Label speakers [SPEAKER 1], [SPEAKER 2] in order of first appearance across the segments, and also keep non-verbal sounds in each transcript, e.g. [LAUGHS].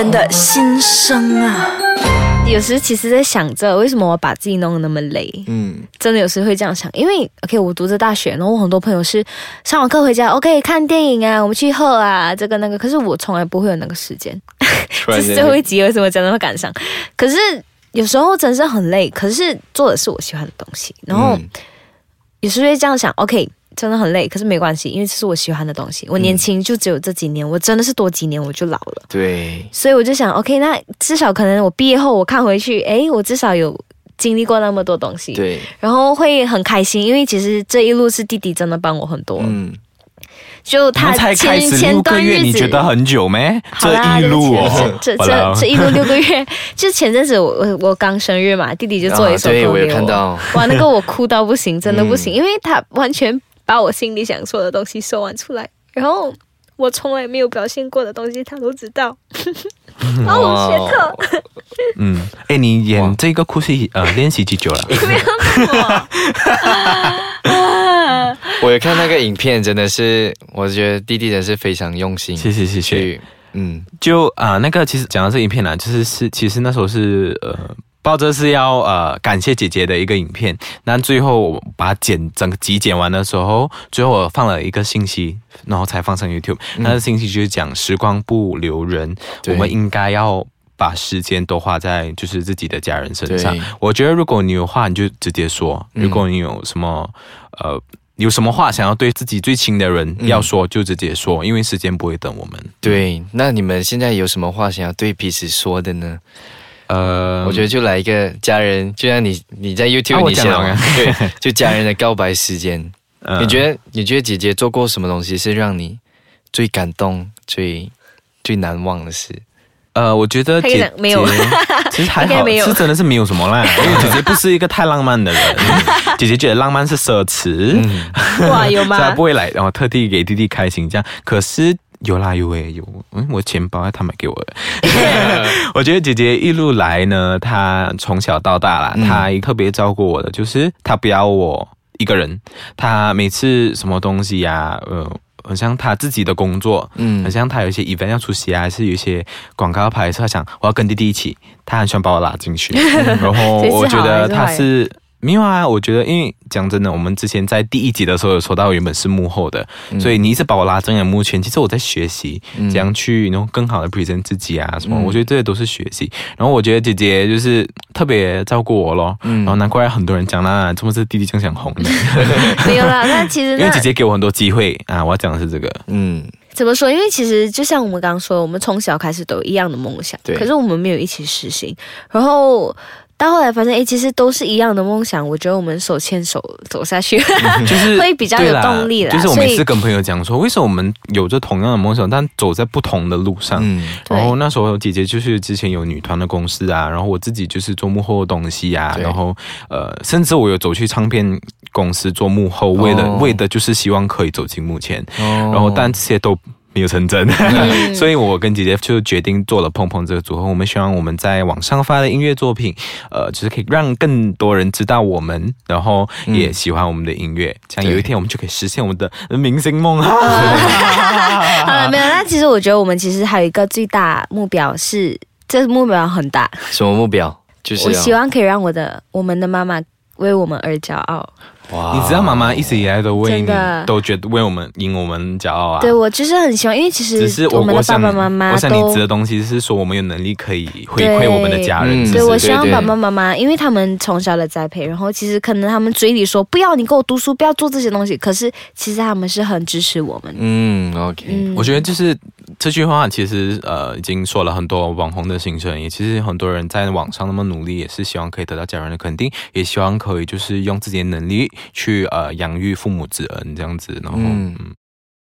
[SPEAKER 1] 人的心声啊。有时其实在想着，为什么我把自己弄得那么累？
[SPEAKER 2] 嗯，
[SPEAKER 1] 真的有时会这样想，因为 OK，我读着大学，然后我很多朋友是上完课回家，OK 看电影啊，我们去喝啊，这个那个，可是我从来不会有那个时间。[LAUGHS] 这是最后一集，为什么真的会赶上？可是有时候真是很累，可是做的是我喜欢的东西，然后有时候会这样想，OK。真的很累，可是没关系，因为这是我喜欢的东西。我年轻就只有这几年，我真的是多几年我就老了。
[SPEAKER 2] 对，
[SPEAKER 1] 所以我就想，OK，那至少可能我毕业后我看回去，哎，我至少有经历过那么多东西。
[SPEAKER 2] 对，
[SPEAKER 1] 然后会很开心，因为其实这一路是弟弟真的帮我很多。嗯，就他前前段日子，
[SPEAKER 3] 你觉得很久没？这一路
[SPEAKER 1] 哦，这这这一路六个月，就前阵子我我我刚生日嘛，弟弟就做一首歌给
[SPEAKER 2] 我，
[SPEAKER 1] 哇，那个我哭到不行，真的不行，因为他完全。把我心里想说的东西说完出来，然后我从来没有表现过的东西，他都知道。[LAUGHS] 哦，学课。
[SPEAKER 3] 嗯，哎，你演这个哭戏呃练习几久了？[LAUGHS]
[SPEAKER 1] 没
[SPEAKER 2] 有 [LAUGHS] 我有看那个影片，真的是，我觉得弟弟的是非常用心。
[SPEAKER 3] 谢谢谢谢。嗯，就啊，那个其实讲到这影片呢，就是是其实那时候是呃。抱着是要呃感谢姐姐的一个影片，那最后我把剪整个集剪完的时候，最后我放了一个信息，然后才放上 YouTube。那个信息就是讲时光不留人，我们应该要把时间都花在就是自己的家人身上。我觉得如果你有话，你就直接说；如果你有什么呃有什么话想要对自己最亲的人要说，就直接说，因为时间不会等我们。
[SPEAKER 2] 对，那你们现在有什么话想要对彼此说的呢？呃，我觉得就来一个家人，就像你你在 YouTube 你想，[LAUGHS] 对，就家人的告白时间。你觉得你觉得姐姐做过什么东西是让你最感动、最最难忘的事？
[SPEAKER 3] 呃，我觉得姐姐
[SPEAKER 1] 没有，
[SPEAKER 3] 其实还好，是真的是没有什么啦。[LAUGHS] 因为姐姐不是一个太浪漫的人，[LAUGHS] 姐姐觉得浪漫是奢侈。
[SPEAKER 1] 哇，有吗？
[SPEAKER 3] 她不会来，然后特地给弟弟开心这样。可是。有啦有诶有，嗯，我钱包他买给我的。[LAUGHS] 我觉得姐姐一路来呢，她从小到大啦，她特别照顾我的，就是她不要我一个人。她每次什么东西呀，呃，好像她自己的工作，嗯，好像她有一些 event 要出席啊，还是有一些广告拍摄，想我要跟弟弟一起，她很喜欢把我拉进去。[LAUGHS] 然后我觉得她是。没有啊，我觉得，因为讲真的，我们之前在第一集的时候有说到，原本是幕后的，所以你一直把我拉进了幕前。其实我在学习怎样去，然后更好的 present 自己啊什么。我觉得这些都是学习。然后我觉得姐姐就是特别照顾我咯，嗯然后难怪很多人讲啦，这么是弟弟这样想红的？[LAUGHS]
[SPEAKER 1] 没有啦，[LAUGHS] 那其实
[SPEAKER 3] 因为姐姐给我很多机会啊，我要讲的是这个。
[SPEAKER 1] 嗯，怎么说？因为其实就像我们刚刚说，我们从小开始都有一样的梦想，可是我们没有一起实行。然后。到后来发现，哎，其实都是一样的梦想。我觉得我们手牵手走下去，就是 [LAUGHS] 会比较有动力
[SPEAKER 3] 了。就是我每次跟朋友讲说，为什么我们有着同样的梦想，但走在不同的路上？然后那时候姐姐就是之前有女团的公司啊，然后我自己就是做幕后的东西啊，然后呃，甚至我有走去唱片公司做幕后，为了为的就是希望可以走进幕前。然后但这些都。没有成真，[LAUGHS] 所以我跟姐姐就决定做了碰碰这个组合。我们希望我们在网上发的音乐作品，呃，就是可以让更多人知道我们，然后也喜欢我们的音乐。这样有一天我们就可以实现我们的明星梦。[LAUGHS] 好
[SPEAKER 1] 了，没有。那其实我觉得我们其实还有一个最大目标是，这目标很大。
[SPEAKER 2] 什么目标？就是
[SPEAKER 1] 我希望可以让我的我们的妈妈为我们而骄傲。
[SPEAKER 3] 你知道妈妈一直以来都为你，都觉得为我们赢我们骄傲啊！
[SPEAKER 1] 对我就是很希望，因为其实
[SPEAKER 3] 只是
[SPEAKER 1] 我们的爸爸妈妈，
[SPEAKER 3] 我想你指的东西是说我们有能力可以回馈我们的家人。
[SPEAKER 1] 对，我希望爸爸妈妈，因为他们从小的栽培，然后其实可能他们嘴里说不要你给我读书，不要做这些东西，可是其实他们是很支持我们。
[SPEAKER 2] 嗯，OK，
[SPEAKER 3] 我觉得就是这句话其实呃已经说了很多网红的心声，也其实很多人在网上那么努力，也是希望可以得到家人的肯定，也希望可以就是用自己的能力去呃。养育父母之恩这样子，然后，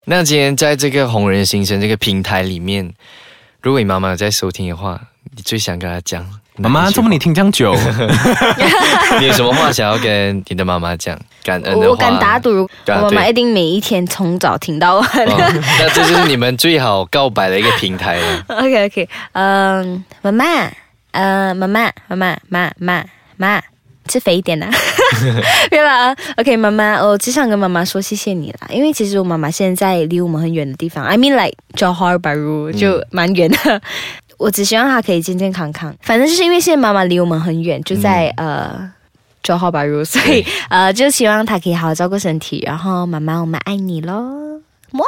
[SPEAKER 2] 那今天在这个红人心声这个平台里面，如果你妈妈在收听的话，你最想跟她讲，
[SPEAKER 3] 妈妈，这么你听这样久，[LAUGHS]
[SPEAKER 2] 你有什么话想要跟你的妈妈讲？感恩的话，
[SPEAKER 1] 我敢打赌，我妈妈一定每一天从早听到晚。[LAUGHS]
[SPEAKER 2] 那这就是你们最好告白的一个平台了。[LAUGHS]
[SPEAKER 1] OK OK，嗯，妈妈，嗯，妈妈，妈妈，妈妈，妈。吃肥一点呐，[LAUGHS] 对吧？OK，妈妈，我只想跟妈妈说谢谢你啦，因为其实我妈妈现在离我们很远的地方，I mean like Johor Bahru 就蛮远的。[LAUGHS] 我只希望她可以健健康康。反正就是因为现在妈妈离我们很远，就在呃九号吧如，所以呃就希望她可以好好照顾身体。然后妈妈，我们爱你喽，么。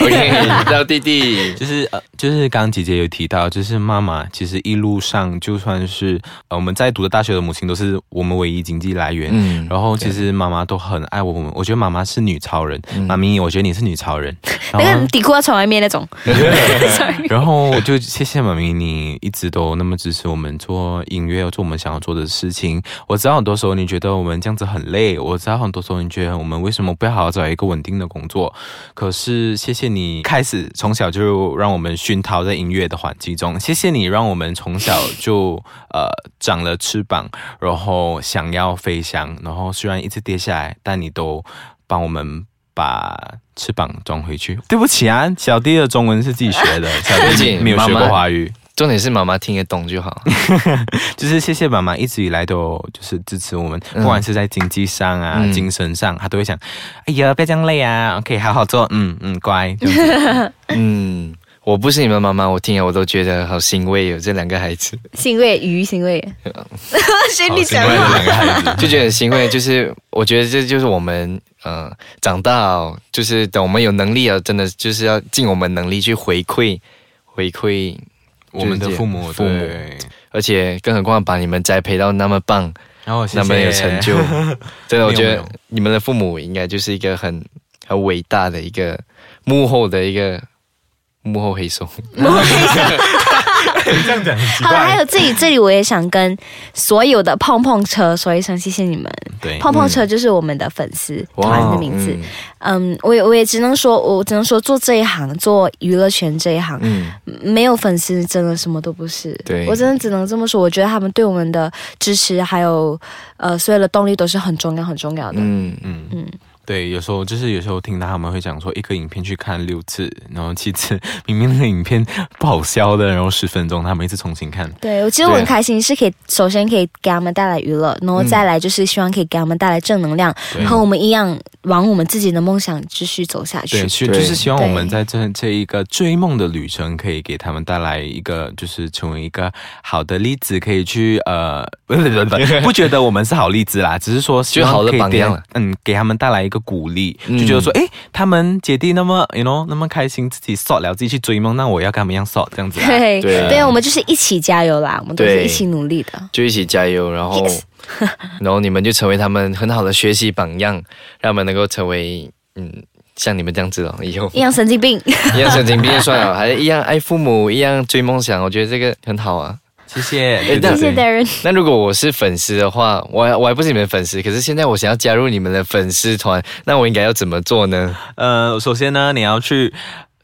[SPEAKER 2] OK，[LAUGHS] 到弟弟
[SPEAKER 3] 就是呃，就是刚刚姐姐有提到，就是妈妈其实一路上就算是呃我们在读的大学的母亲，都是我们唯一经济来源。嗯，然后其实妈妈都很爱我们，我觉得妈妈是女超人。妈咪，我觉得你是女超人。[LAUGHS]
[SPEAKER 1] 那个底裤要穿外面那种。[LAUGHS]
[SPEAKER 3] 然后就谢谢妈咪，你一直都那么支持我们做音乐，做我们想要做的事情。我知道很多时候你觉得我们这样子很累，我知道很多时候你觉得我们为什么不要好好找一个稳定的工作？可是谢。谢谢你开始从小就让我们熏陶在音乐的环境中，谢谢你让我们从小就呃长了翅膀，然后想要飞翔，然后虽然一直跌下来，但你都帮我们把翅膀装回去。对不起啊，小弟的中文是自己学的，小弟没有学过华语。
[SPEAKER 2] 重点是妈妈听得懂就好，[LAUGHS]
[SPEAKER 3] 就是谢谢妈妈一直以来都就是支持我们，不管是在经济上啊、精神上，她都会想，哎呀，不要这样累啊可以好好做，嗯嗯，乖，[LAUGHS]
[SPEAKER 2] 嗯，我不是你们妈妈，我听了我都觉得好欣慰，有这两个孩子，
[SPEAKER 1] 欣慰鱼，欣慰，[LAUGHS]
[SPEAKER 2] 就觉得欣慰，就是我觉得这就是我们，呃，长大，就是等我们有能力了，真的就是要尽我们能力去回馈，回馈。
[SPEAKER 3] 我们的父母，父母，
[SPEAKER 2] 而且更何况把你们栽培到那么棒，
[SPEAKER 3] 然后
[SPEAKER 2] 那么有成就，[LAUGHS] 真的，我觉得你们的父母应该就是一个很很伟大的一个幕后的一个幕后黑手。[LAUGHS] [LAUGHS]
[SPEAKER 3] 这样讲很奇怪。
[SPEAKER 1] 好，还有这里，这里我也想跟所有的碰碰车说一声谢谢你们。
[SPEAKER 3] 对，
[SPEAKER 1] 碰碰车就是我们的粉丝团的名字。嗯，我也我也只能说，我只能说做这一行，做娱乐圈这一行，嗯，没有粉丝真的什么都不是。
[SPEAKER 2] 对，
[SPEAKER 1] 我真的只能这么说。我觉得他们对我们的支持，还有呃所有的动力都是很重要、很重要的。嗯嗯
[SPEAKER 3] 嗯。对，有时候就是有时候听到他们会讲说，一个影片去看六次，然后七次，[LAUGHS] 明明那个影片不好笑的，然后十分钟，他们一次重新看。
[SPEAKER 1] 对，我其实我很开心，是可以首先可以给他们带来娱乐，然后再来就是希望可以给他们带来正能量，和我们一样往我们自己的梦想继续走下去。
[SPEAKER 3] 对，就是希望我们在这这一个追梦的旅程，可以给他们带来一个，就是成为一个好的例子，可以去呃，不不不，不觉得我们是好例子啦，只是说
[SPEAKER 2] 就好的榜样，
[SPEAKER 3] 嗯，给他们带来一个。鼓励就觉得说，哎，他们姐弟那么，you know，那么开心，自己 sort 了，自己去追梦，那我要跟他们一样 sort 这样子。
[SPEAKER 1] 对对，我们就是一起加油啦，我们都是一起努力的，
[SPEAKER 2] 就一起加油，然后，然后你们就成为他们很好的学习榜样，让他们能够成为，嗯，像你们这样子哦，以后
[SPEAKER 1] 一样神经病，
[SPEAKER 2] 一样神经病算了，还是一样爱父母，一样追梦想，我觉得这个很好啊。
[SPEAKER 3] 谢谢，
[SPEAKER 1] 谢谢 Darren。
[SPEAKER 2] 那如果我是粉丝的话，我我还不是你们粉丝，可是现在我想要加入你们的粉丝团，那我应该要怎么做呢？
[SPEAKER 3] 呃，首先呢，你要去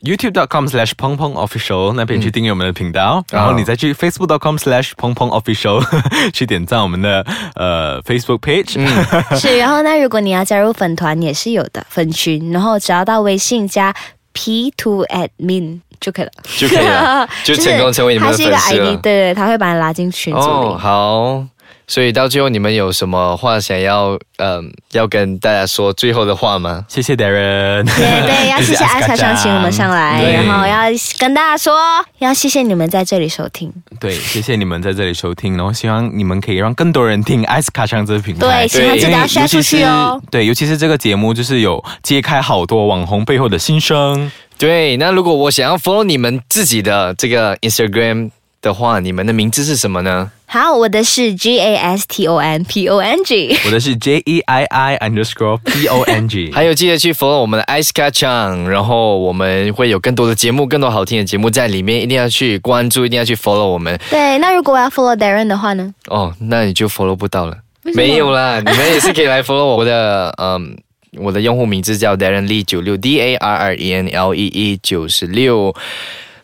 [SPEAKER 3] YouTube.com/slash 碰碰 official 那边去订阅我们的频道，然后你再去 Facebook.com/slash 碰碰 official [LAUGHS] 去点赞我们的呃 Facebook page。[LAUGHS]
[SPEAKER 1] 是，然后那如果你要加入粉团，也是有的粉群，然后只要到微信加 P2Admin。就可以了，
[SPEAKER 2] 就可以了，[LAUGHS] 就成功成为你们的粉丝了。
[SPEAKER 1] 对对，他会把你拉进群组里。
[SPEAKER 2] 好，所以到最后你们有什么话想要嗯要跟大家说最后的话吗？
[SPEAKER 3] 谢谢 Darren，
[SPEAKER 1] 对对，要 [LAUGHS] 谢谢阿卡想请我们上来，然后要跟大家说，要谢谢你们在这里收听。
[SPEAKER 3] 对，谢谢你们在这里收听，然后希望你们可以让更多人听艾斯卡上这个平
[SPEAKER 1] 台。对，希望记得要刷出去哦。
[SPEAKER 3] 对，尤其是这个节目，就是有揭开好多网红背后的心声。
[SPEAKER 2] 对，那如果我想要 follow 你们自己的这个 Instagram 的话，你们的名字是什么呢？
[SPEAKER 1] 好，我的是 G A S T O N P O N G，[LAUGHS]
[SPEAKER 3] 我的是 J E I I underscore P O N G。[LAUGHS]
[SPEAKER 2] 还有记得去 follow 我们的 Ice c a t c h a n g 然后我们会有更多的节目，更多好听的节目在里面，一定要去关注，一定要去 follow 我们。
[SPEAKER 1] 对，那如果我要 follow Darren 的话呢？
[SPEAKER 2] 哦，那你就 follow 不到了。没有啦，你们也是可以来 follow 我的，嗯。我的用户名字叫 Darren Lee 九六 D A R R E N L E E 九十六，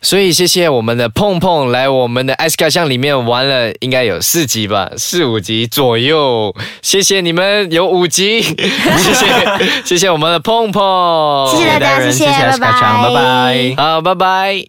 [SPEAKER 2] 所以谢谢我们的碰碰来我们的 S 卡箱里面玩了，应该有四集吧，四五集左右。谢谢你们有五集，[LAUGHS] 谢谢谢谢我们的碰碰，
[SPEAKER 1] 谢谢大家，谢谢，拜拜，
[SPEAKER 3] 拜拜，
[SPEAKER 2] 好，拜拜。